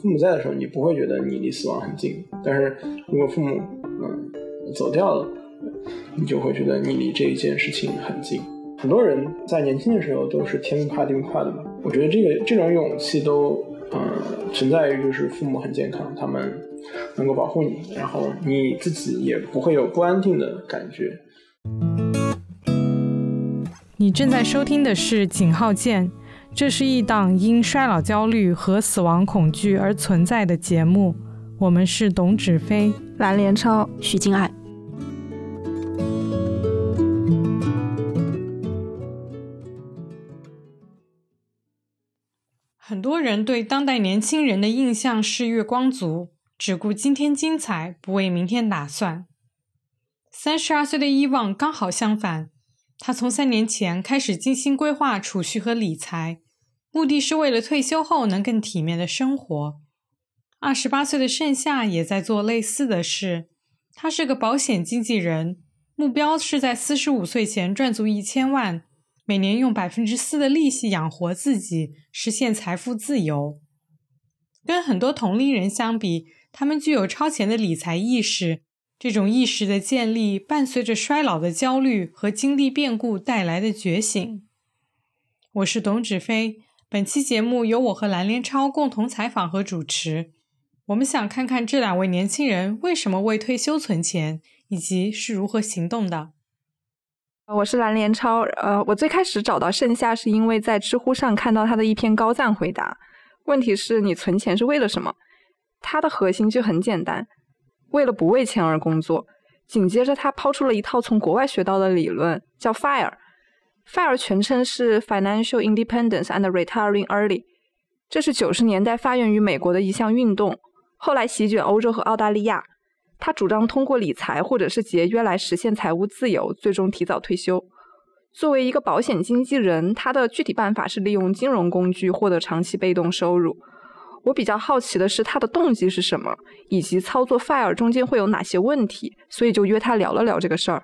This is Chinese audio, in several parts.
父母在的时候，你不会觉得你离死亡很近；但是如果父母嗯走掉了，你就会觉得你离这一件事情很近。很多人在年轻的时候都是天不怕地不怕的嘛。我觉得这个这种勇气都嗯存在于就是父母很健康，他们能够保护你，然后你自己也不会有不安定的感觉。你正在收听的是《井号键》，这是一档因衰老焦虑和死亡恐惧而存在的节目。我们是董芷飞、蓝连超、徐静爱。很多人对当代年轻人的印象是月光族，只顾今天精彩，不为明天打算。三十二岁的伊旺刚好相反。他从三年前开始精心规划储蓄和理财，目的是为了退休后能更体面的生活。二十八岁的盛夏也在做类似的事。他是个保险经纪人，目标是在四十五岁前赚足一千万，每年用百分之四的利息养活自己，实现财富自由。跟很多同龄人相比，他们具有超前的理财意识。这种意识的建立，伴随着衰老的焦虑和经历变故带来的觉醒。我是董芷飞，本期节目由我和蓝连超共同采访和主持。我们想看看这两位年轻人为什么为退休存钱，以及是如何行动的。我是蓝连超，呃，我最开始找到盛夏是因为在知乎上看到他的一篇高赞回答。问题是你存钱是为了什么？他的核心就很简单。为了不为钱而工作，紧接着他抛出了一套从国外学到的理论，叫 FIRE。FIRE 全称是 Financial Independence and Retiring Early。这是九十年代发源于美国的一项运动，后来席卷欧洲和澳大利亚。他主张通过理财或者是节约来实现财务自由，最终提早退休。作为一个保险经纪人，他的具体办法是利用金融工具获得长期被动收入。我比较好奇的是他的动机是什么，以及操作 Fire 中间会有哪些问题，所以就约他聊了聊这个事儿。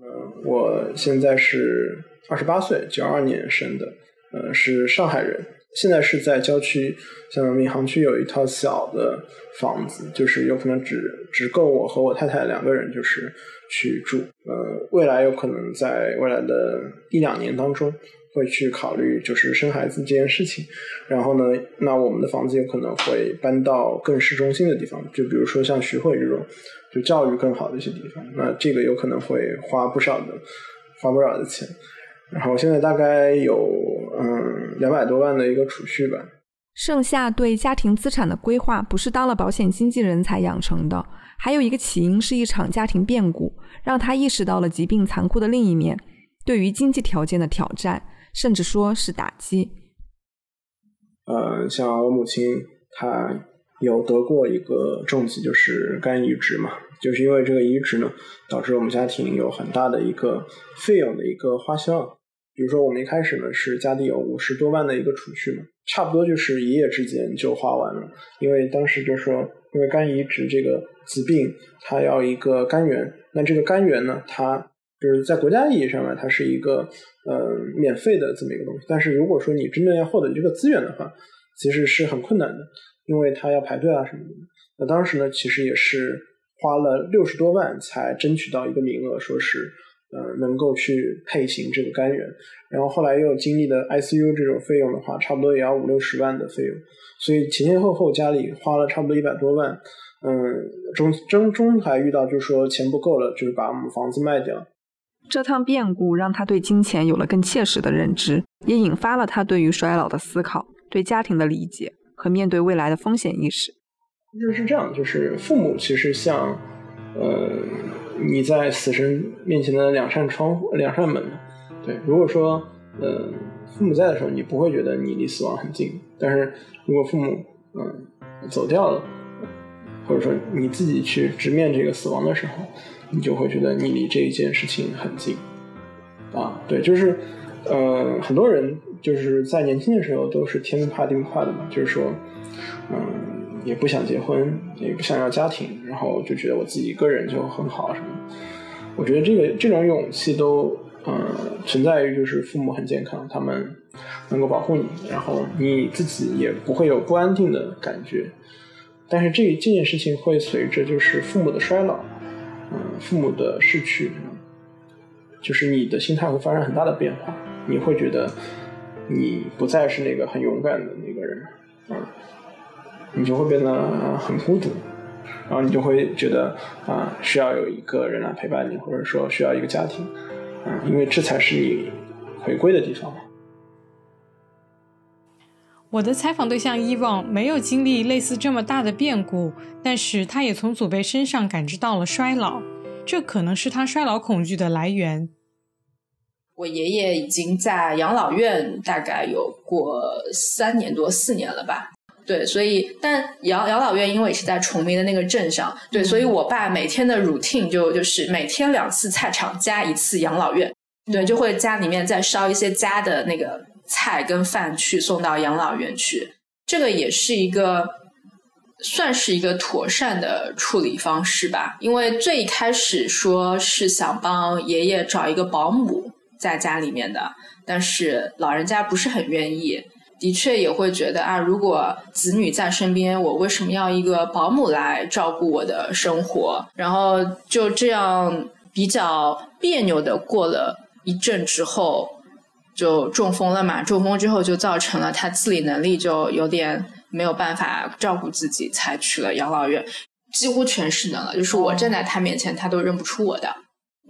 嗯，我现在是二十八岁，九二年生的，呃，是上海人，现在是在郊区，像闵行区有一套小的房子，就是有可能只只够我和我太太两个人，就是去住。呃，未来有可能在未来的一两年当中。会去考虑就是生孩子这件事情，然后呢，那我们的房子有可能会搬到更市中心的地方，就比如说像徐汇这种，就教育更好的一些地方，那这个有可能会花不少的，花不少的钱。然后现在大概有嗯两百多万的一个储蓄吧。盛夏对家庭资产的规划不是当了保险经纪人才养成的，还有一个起因是一场家庭变故，让他意识到了疾病残酷的另一面，对于经济条件的挑战。甚至说是打击。呃，像我母亲，她有得过一个重疾，就是肝移植嘛，就是因为这个移植呢，导致我们家庭有很大的一个费用的一个花销。比如说，我们一开始呢是家里有五十多万的一个储蓄嘛，差不多就是一夜之间就花完了。因为当时就说，因为肝移植这个疾病，它要一个肝源，那这个肝源呢，它就是在国家意义上呢，它是一个。呃，免费的这么一个东西，但是如果说你真正要获得这个资源的话，其实是很困难的，因为他要排队啊什么的。那当时呢，其实也是花了六十多万才争取到一个名额，说是呃能够去配型这个肝源。然后后来又经历了 ICU 这种费用的话，差不多也要五六十万的费用，所以前前后后家里花了差不多一百多万。嗯，中中中还遇到就是说钱不够了，就是把我们房子卖掉。这趟变故让他对金钱有了更切实的认知，也引发了他对于衰老的思考、对家庭的理解和面对未来的风险意识。就是这样，就是父母其实像，呃，你在死神面前的两扇窗户、两扇门。对，如果说，呃，父母在的时候，你不会觉得你离死亡很近；但是如果父母，嗯，走掉了，或者说你自己去直面这个死亡的时候。你就会觉得你离这一件事情很近，啊，对，就是，呃，很多人就是在年轻的时候都是天不怕地不怕的嘛，就是说，嗯，也不想结婚，也不想要家庭，然后就觉得我自己一个人就很好什么。我觉得这个这种勇气都，嗯，存在于就是父母很健康，他们能够保护你，然后你自己也不会有不安定的感觉。但是这这件事情会随着就是父母的衰老，嗯，父母的逝去，就是你的心态会发生很大的变化，你会觉得你不再是那个很勇敢的那个人，嗯，你就会变得很孤独，然后你就会觉得啊，需要有一个人来陪伴你，或者说需要一个家庭，嗯，因为这才是你回归的地方嘛。我的采访对象伊旺没有经历类似这么大的变故，但是他也从祖辈身上感知到了衰老，这可能是他衰老恐惧的来源。我爷爷已经在养老院大概有过三年多四年了吧？对，所以但养养老院因为是在崇明的那个镇上，对，所以我爸每天的 routine 就就是每天两次菜场加一次养老院，对，就会家里面再烧一些家的那个。菜跟饭去送到养老院去，这个也是一个算是一个妥善的处理方式吧。因为最开始说是想帮爷爷找一个保姆在家里面的，但是老人家不是很愿意，的确也会觉得啊，如果子女在身边，我为什么要一个保姆来照顾我的生活？然后就这样比较别扭的过了一阵之后。就中风了嘛，中风之后就造成了他自理能力就有点没有办法照顾自己，才去了养老院，几乎全失能了。就是我站在他面前，他都认不出我的。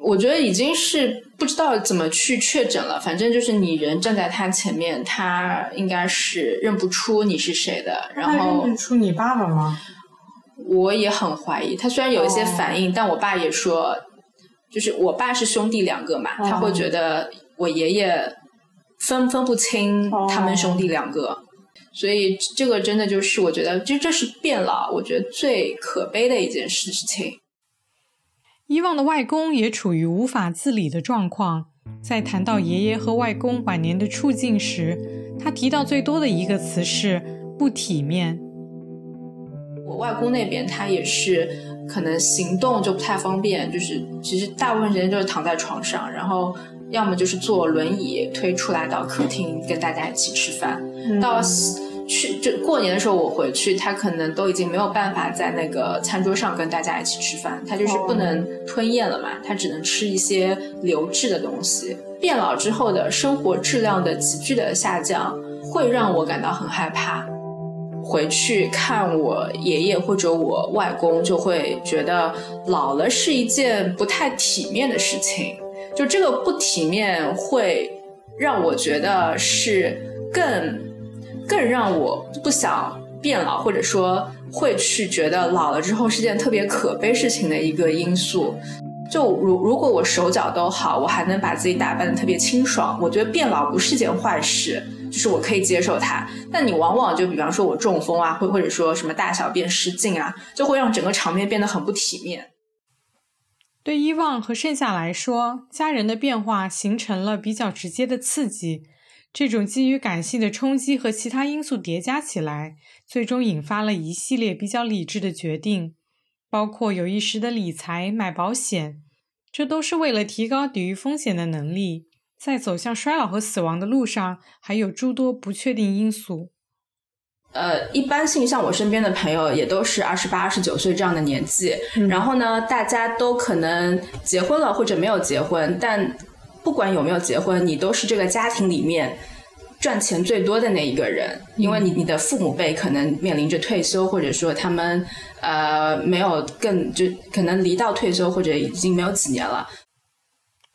我觉得已经是不知道怎么去确诊了，反正就是你人站在他前面，他应该是认不出你是谁的。然后认出你爸爸吗？我也很怀疑。他虽然有一些反应，但我爸也说，就是我爸是兄弟两个嘛，他会觉得我爷爷。分分不清他们兄弟两个，所以这个真的就是我觉得，这这是变老，我觉得最可悲的一件事情。伊旺的外公也处于无法自理的状况，在谈到爷爷和外公晚年的处境时，他提到最多的一个词是不体面。我外公那边他也是可能行动就不太方便，就是其实大部分时间就是躺在床上，然后。要么就是坐轮椅推出来到客厅跟大家一起吃饭，到去就过年的时候我回去，他可能都已经没有办法在那个餐桌上跟大家一起吃饭，他就是不能吞咽了嘛，他只能吃一些流质的东西。变老之后的生活质量的急剧的下降，会让我感到很害怕。回去看我爷爷或者我外公，就会觉得老了是一件不太体面的事情。就这个不体面，会让我觉得是更更让我不想变老，或者说会去觉得老了之后是件特别可悲事情的一个因素。就如如果我手脚都好，我还能把自己打扮的特别清爽，我觉得变老不是件坏事，就是我可以接受它。但你往往就比方说我中风啊，或或者说什么大小便失禁啊，就会让整个场面变得很不体面。对伊旺和盛夏来说，家人的变化形成了比较直接的刺激。这种基于感性的冲击和其他因素叠加起来，最终引发了一系列比较理智的决定，包括有意识的理财、买保险，这都是为了提高抵御风险的能力。在走向衰老和死亡的路上，还有诸多不确定因素。呃，一般性像我身边的朋友也都是二十八、二十九岁这样的年纪，然后呢，大家都可能结婚了或者没有结婚，但不管有没有结婚，你都是这个家庭里面赚钱最多的那一个人，因为你你的父母辈可能面临着退休，或者说他们呃没有更就可能离到退休或者已经没有几年了。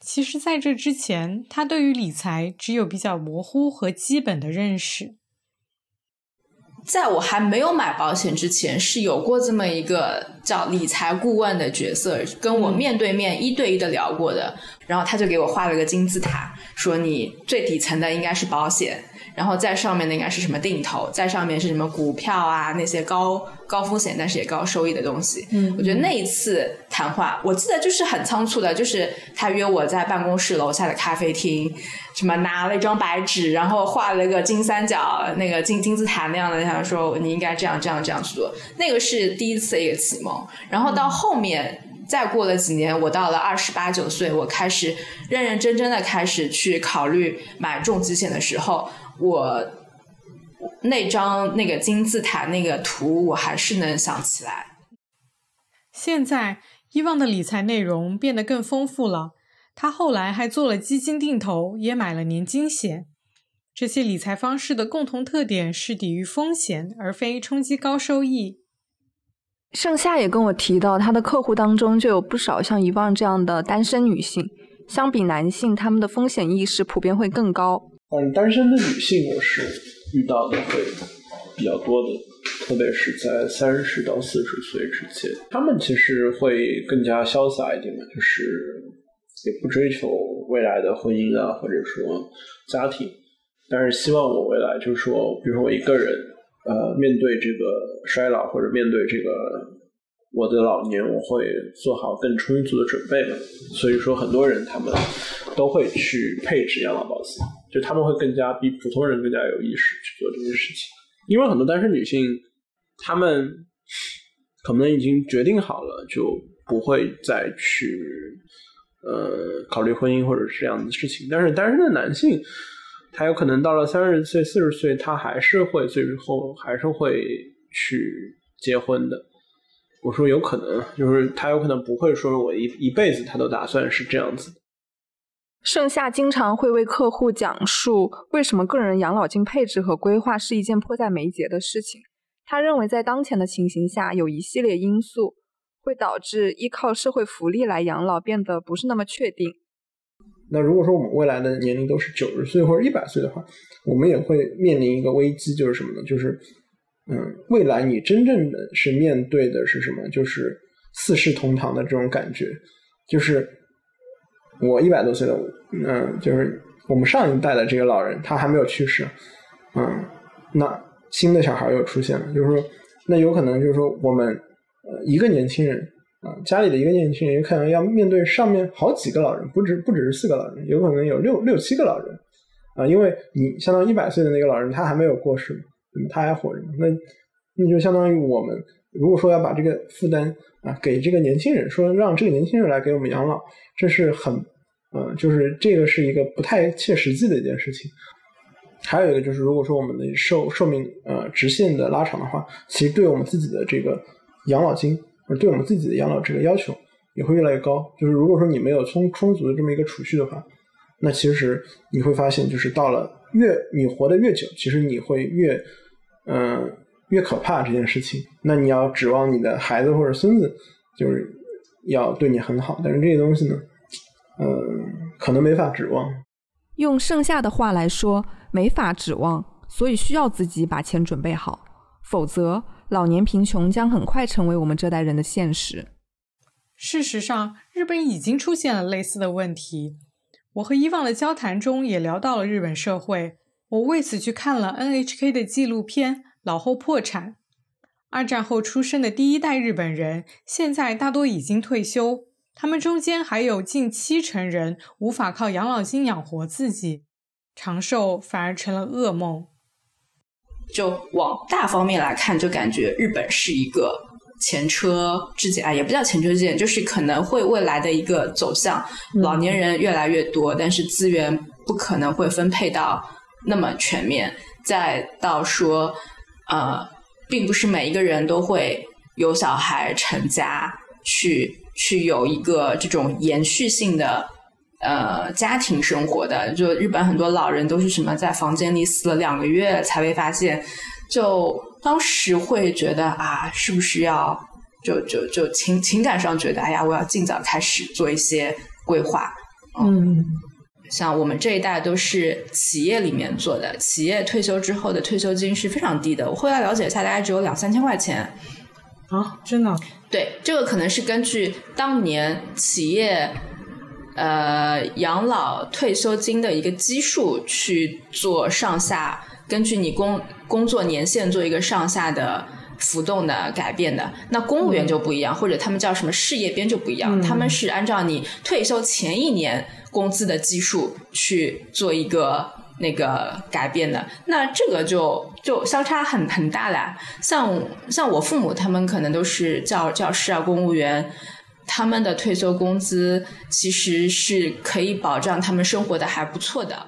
其实，在这之前，他对于理财只有比较模糊和基本的认识。在我还没有买保险之前，是有过这么一个叫理财顾问的角色，跟我面对面一对一的聊过的。然后他就给我画了个金字塔，说你最底层的应该是保险。然后在上面的应该是什么定投，在上面是什么股票啊那些高高风险但是也高收益的东西。嗯，我觉得那一次谈话，我记得就是很仓促的，就是他约我在办公室楼下的咖啡厅，什么拿了一张白纸，然后画了一个金三角那个金金字塔那样的，他说你应该这样这样这样去做。那个是第一次一个启蒙，然后到后面。再过了几年，我到了二十八九岁，我开始认认真真的开始去考虑买重疾险的时候，我那张那个金字塔那个图，我还是能想起来。现在，伊旺的理财内容变得更丰富了。他后来还做了基金定投，也买了年金险。这些理财方式的共同特点是抵御风险，而非冲击高收益。盛夏也跟我提到，他的客户当中就有不少像伊旺这样的单身女性。相比男性，他们的风险意识普遍会更高。嗯，单身的女性我是遇到的会比较多的，特别是在三十到四十岁之间，她们其实会更加潇洒一点嘛，就是也不追求未来的婚姻啊，或者说家庭。但是希望我未来就是说，比如说我一个人，呃，面对这个衰老或者面对这个我的老年，我会做好更充足的准备嘛。所以说，很多人他们都会去配置养老保险，就他们会更加比普通人更加有意识去做这件事情。因为很多单身女性，她们可能已经决定好了，就不会再去呃考虑婚姻或者是这样的事情。但是单身的男性。他有可能到了三十岁、四十岁，他还是会最后还是会去结婚的。我说有可能，就是他有可能不会说我一一辈子他都打算是这样子。盛夏经常会为客户讲述为什么个人养老金配置和规划是一件迫在眉睫的事情。他认为在当前的情形下，有一系列因素会导致依靠社会福利来养老变得不是那么确定。那如果说我们未来的年龄都是九十岁或者一百岁的话，我们也会面临一个危机，就是什么呢？就是，嗯，未来你真正的是面对的是什么？就是四世同堂的这种感觉。就是我一百多岁的，嗯，就是我们上一代的这个老人他还没有去世，嗯，那新的小孩又出现了，就是说，那有可能就是说我们呃一个年轻人。啊，家里的一个年轻人有可能要面对上面好几个老人，不止不只是四个老人，有可能有六六七个老人啊，因为你相当于一百岁的那个老人，他还没有过世，他还活着，那那就相当于我们如果说要把这个负担啊给这个年轻人，说让这个年轻人来给我们养老，这是很嗯，就是这个是一个不太切实际的一件事情。还有一个就是，如果说我们的寿寿命呃直线的拉长的话，其实对我们自己的这个养老金。对我们自己的养老这个要求也会越来越高。就是如果说你没有充充足的这么一个储蓄的话，那其实你会发现，就是到了越你活得越久，其实你会越嗯越可怕这件事情。那你要指望你的孩子或者孙子就是要对你很好，但是这些东西呢，嗯，可能没法指望。用剩下的话来说，没法指望，所以需要自己把钱准备好，否则。老年贫穷将很快成为我们这代人的现实。事实上，日本已经出现了类似的问题。我和伊旺的交谈中也聊到了日本社会。我为此去看了 NHK 的纪录片《老后破产》。二战后出生的第一代日本人，现在大多已经退休，他们中间还有近七成人无法靠养老金养活自己，长寿反而成了噩梦。就往大方面来看，就感觉日本是一个前车之鉴啊，也不叫前车之鉴，就是可能会未来的一个走向，老年人越来越多，但是资源不可能会分配到那么全面。再到说，呃，并不是每一个人都会有小孩成家，去去有一个这种延续性的。呃，家庭生活的，就日本很多老人都是什么，在房间里死了两个月才被发现，就当时会觉得啊，是不是要就就就情情感上觉得，哎呀，我要尽早开始做一些规划。嗯，像我们这一代都是企业里面做的，企业退休之后的退休金是非常低的，我后来了解一下，大概只有两三千块钱。啊，真的？对，这个可能是根据当年企业。呃，养老退休金的一个基数去做上下，根据你工工作年限做一个上下的浮动的改变的。那公务员就不一样，或者他们叫什么事业编就不一样，他们是按照你退休前一年工资的基数去做一个那个改变的。那这个就就相差很很大了。像像我父母他们可能都是教教师啊，公务员。他们的退休工资其实是可以保障他们生活的还不错的。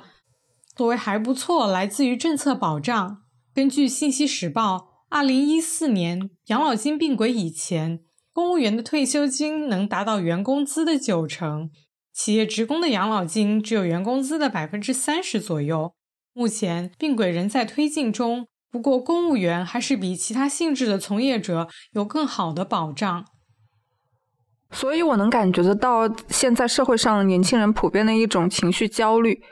所谓还不错，来自于政策保障。根据《信息时报》，二零一四年养老金并轨以前，公务员的退休金能达到原工资的九成，企业职工的养老金只有原工资的百分之三十左右。目前并轨仍在推进中，不过公务员还是比其他性质的从业者有更好的保障。所以，我能感觉得到，现在社会上年轻人普遍的一种情绪焦虑，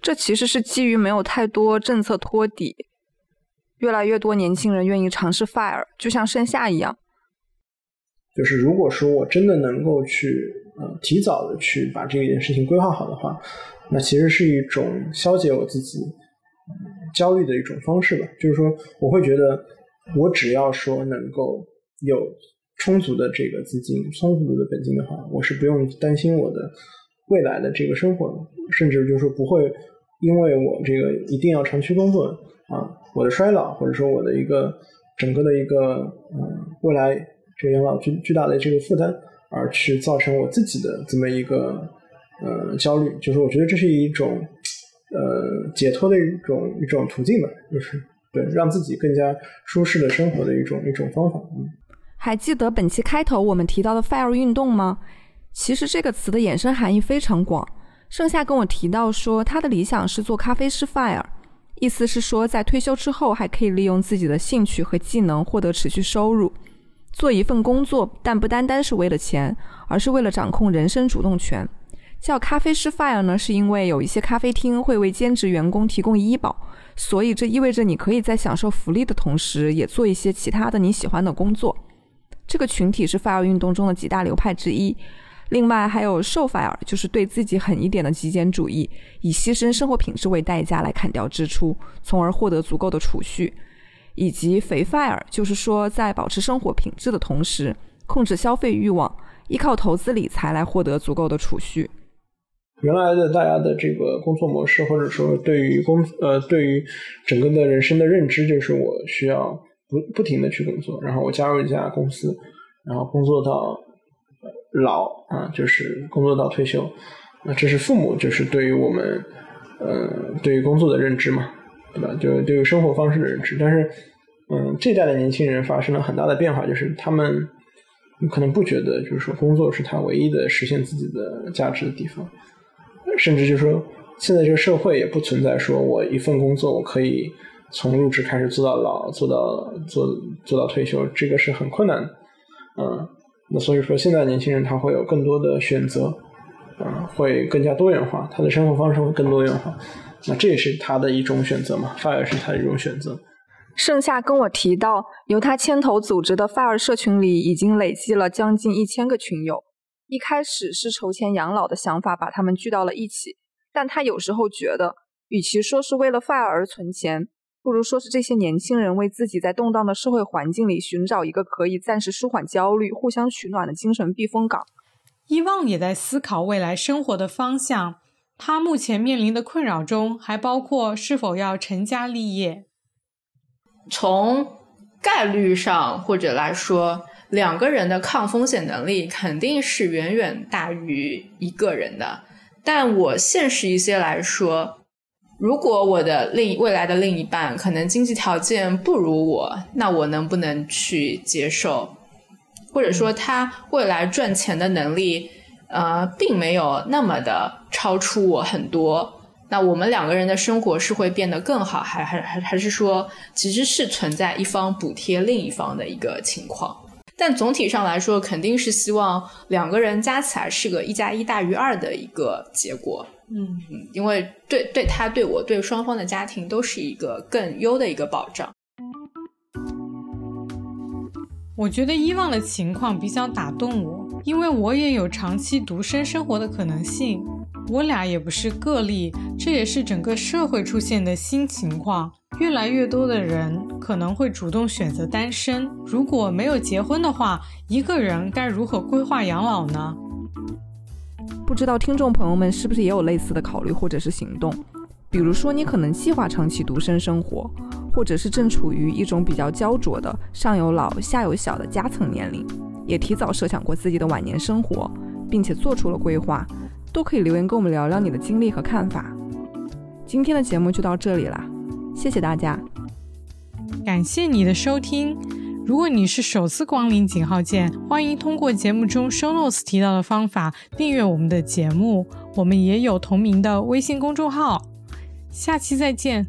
这其实是基于没有太多政策托底，越来越多年轻人愿意尝试 fire，就像盛夏一样。就是如果说我真的能够去呃提早的去把这件事情规划好的话，那其实是一种消解我自己焦虑的一种方式吧。就是说，我会觉得我只要说能够有。充足的这个资金，充足的本金的话，我是不用担心我的未来的这个生活，甚至就是说不会因为我这个一定要长期工作啊，我的衰老或者说我的一个整个的一个嗯未来这个养老巨巨大的这个负担而去造成我自己的这么一个呃焦虑，就是我觉得这是一种呃解脱的一种一种途径吧，就是对让自己更加舒适的生活的一种一种方法，嗯。还记得本期开头我们提到的 “fire” 运动吗？其实这个词的衍生含义非常广。盛夏跟我提到说，他的理想是做咖啡师 fire，意思是说在退休之后还可以利用自己的兴趣和技能获得持续收入，做一份工作，但不单单是为了钱，而是为了掌控人生主动权。叫咖啡师 fire 呢，是因为有一些咖啡厅会为兼职员工提供医保，所以这意味着你可以在享受福利的同时，也做一些其他的你喜欢的工作。这个群体是 fire 运动中的几大流派之一，另外还有瘦 fire，就是对自己狠一点的极简主义，以牺牲生活品质为代价来砍掉支出，从而获得足够的储蓄；以及肥 fire，就是说在保持生活品质的同时，控制消费欲望，依靠投资理财来获得足够的储蓄。原来的大家的这个工作模式，或者说对于工呃对于整个的人生的认知，就是我需要。不不停的去工作，然后我加入一家公司，然后工作到老啊，就是工作到退休。那这是父母就是对于我们呃对于工作的认知嘛，对吧？就对于生活方式的认知。但是嗯，这代的年轻人发生了很大的变化，就是他们可能不觉得就是说工作是他唯一的实现自己的价值的地方，甚至就是说现在这个社会也不存在说我一份工作我可以。从入职开始做到老，做到做做到退休，这个是很困难的，嗯，那所以说现在年轻人他会有更多的选择，啊，会更加多元化，他的生活方式会更多元化，那这也是他的一种选择嘛，fire 是他的一种选择。盛夏跟我提到，由他牵头组织的 fire 社群里已经累计了将近一千个群友，一开始是筹钱养老的想法把他们聚到了一起，但他有时候觉得，与其说是为了 fire 而存钱。不如说是这些年轻人为自己在动荡的社会环境里寻找一个可以暂时舒缓焦虑、互相取暖的精神避风港。伊旺也在思考未来生活的方向。他目前面临的困扰中还包括是否要成家立业。从概率上或者来说，两个人的抗风险能力肯定是远远大于一个人的。但我现实一些来说。如果我的另未来的另一半可能经济条件不如我，那我能不能去接受？或者说他未来赚钱的能力，呃，并没有那么的超出我很多，那我们两个人的生活是会变得更好，还还还还是说其实是存在一方补贴另一方的一个情况？但总体上来说，肯定是希望两个人加起来是个一加一大于二的一个结果。嗯嗯，因为对对他对我对双方的家庭都是一个更优的一个保障。我觉得伊旺的情况比较打动我，因为我也有长期独身生活的可能性。我俩也不是个例，这也是整个社会出现的新情况。越来越多的人可能会主动选择单身。如果没有结婚的话，一个人该如何规划养老呢？不知道听众朋友们是不是也有类似的考虑或者是行动？比如说，你可能计划长期独身生活，或者是正处于一种比较焦灼的上有老下有小的夹层年龄，也提早设想过自己的晚年生活，并且做出了规划，都可以留言跟我们聊聊你的经历和看法。今天的节目就到这里啦，谢谢大家，感谢你的收听。如果你是首次光临井号键，欢迎通过节目中 show notes 提到的方法订阅我们的节目。我们也有同名的微信公众号。下期再见。